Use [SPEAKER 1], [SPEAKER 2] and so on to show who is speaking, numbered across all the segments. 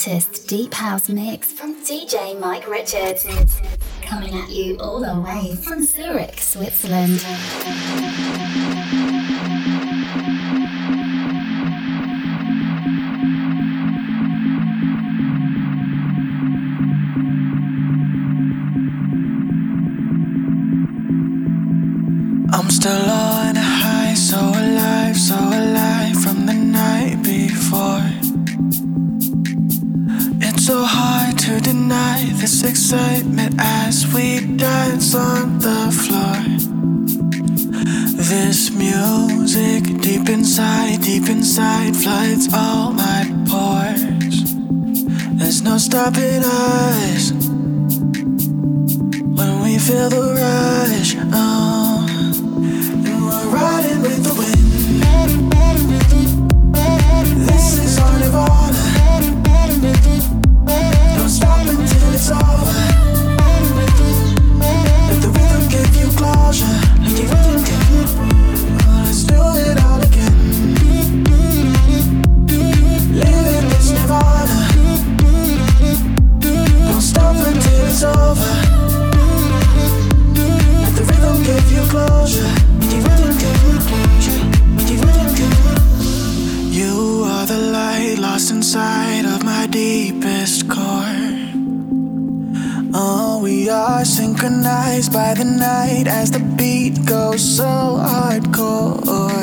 [SPEAKER 1] hottest deep house mix from DJ Mike Richards. Coming at you all the way from Zurich, Switzerland.
[SPEAKER 2] I'm still on this excitement as we dance on the floor. This music deep inside, deep inside floods all my pores. There's no stopping us when we feel the rush. Oh, You are the light lost inside of my deepest core. Oh, we are synchronized by the night as the beat goes so hardcore.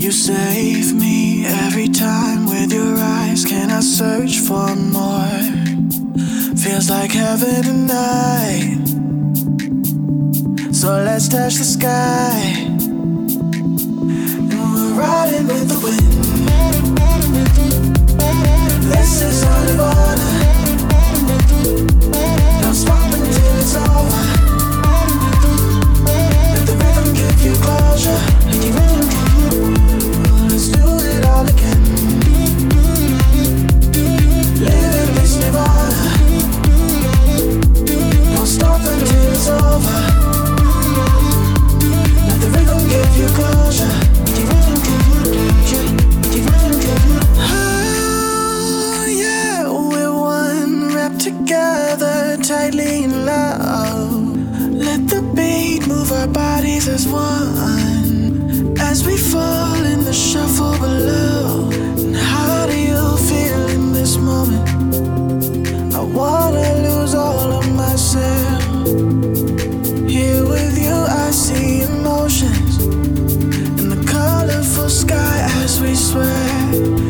[SPEAKER 2] You save me every time with your eyes. Can I search for more? Feels like heaven tonight. So let's touch the sky. And we're riding with the wind. This is nirvana. Don't stop until it's over. Let the rhythm give you closure. Let the rhythm. Oh, let's do it all again. Live in this nirvana. Don't stop until it's over. As one as we fall in the shuffle below. Sky as we sweat.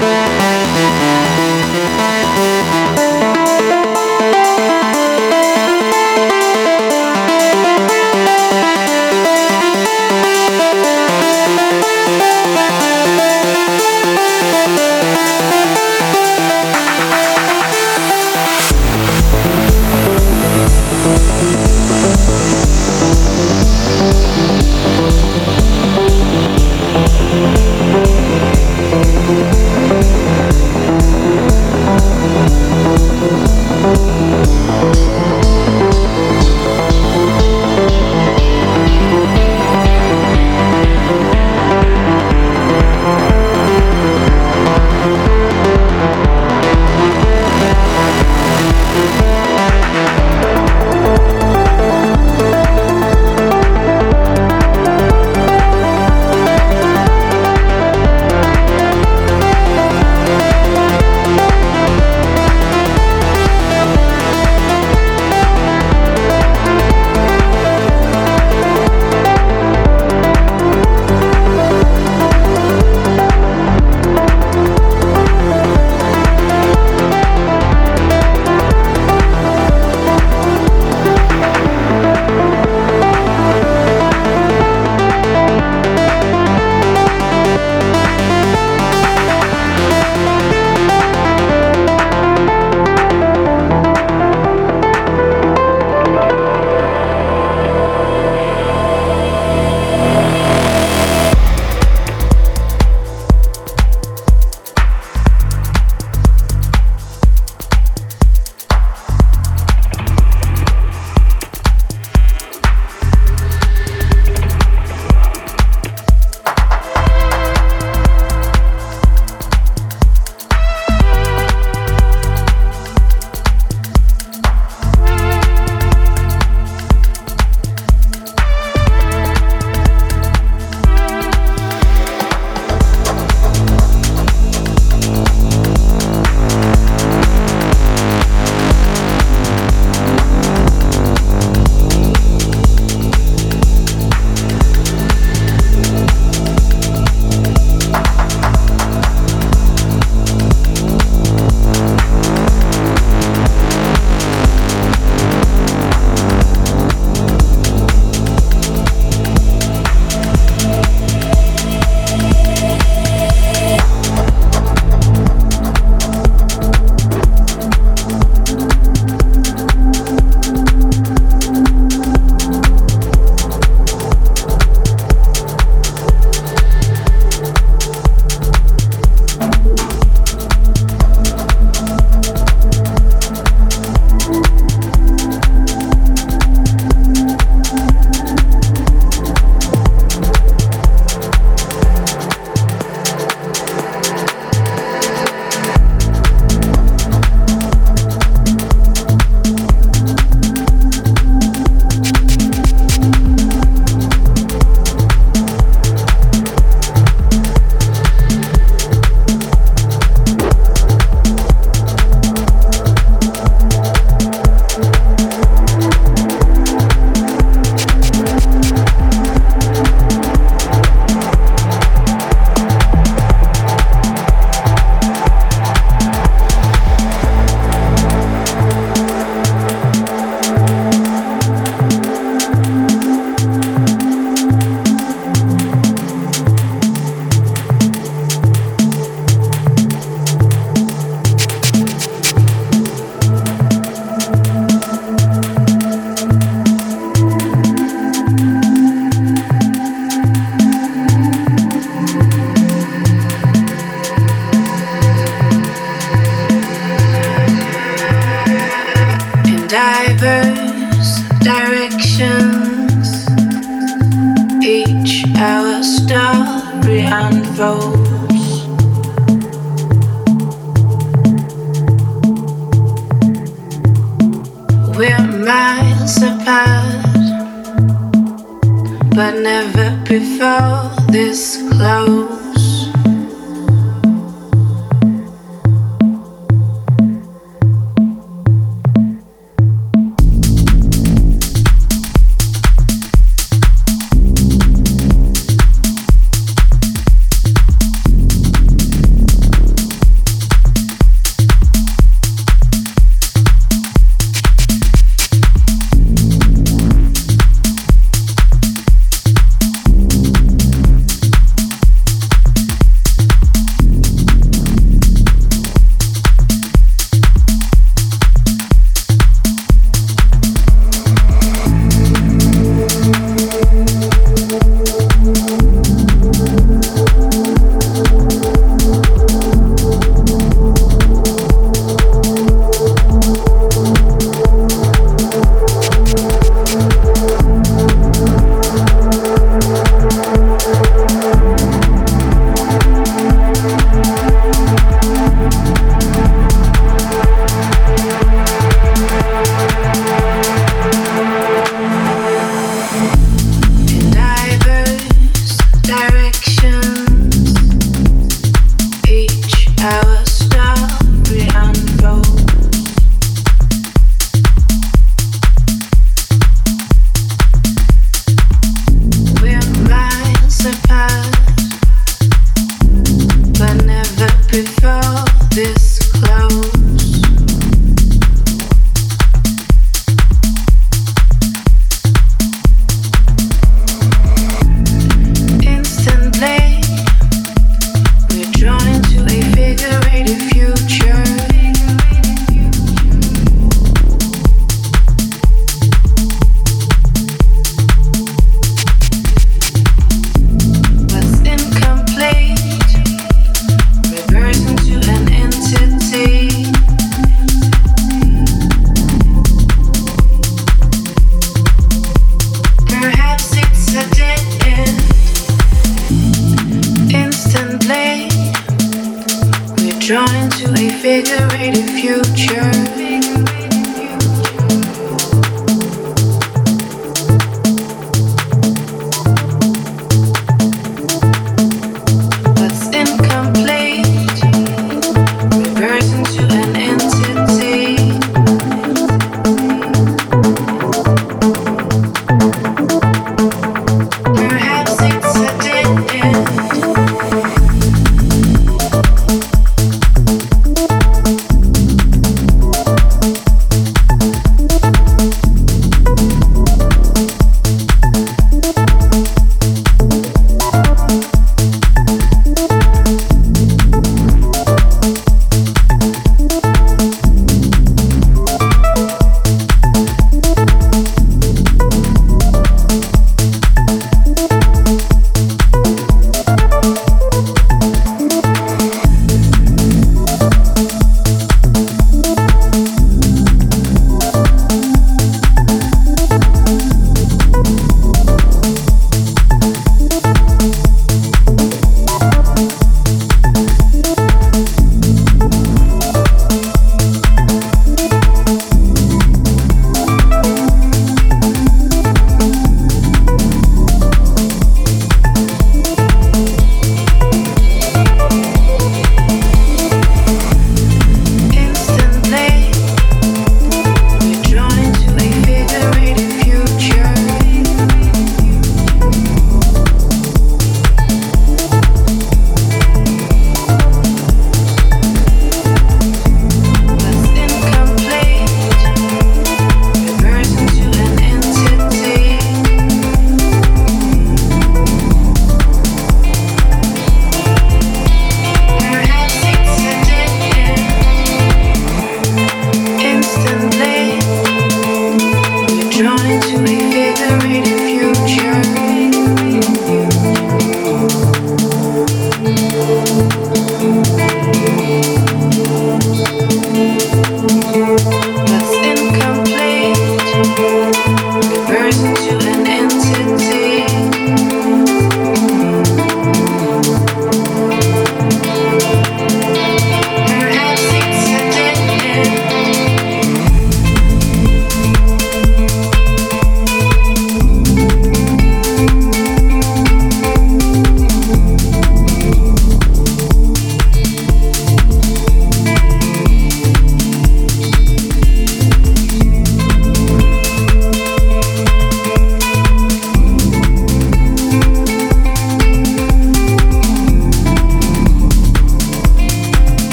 [SPEAKER 1] Thank. hours.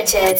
[SPEAKER 1] DJ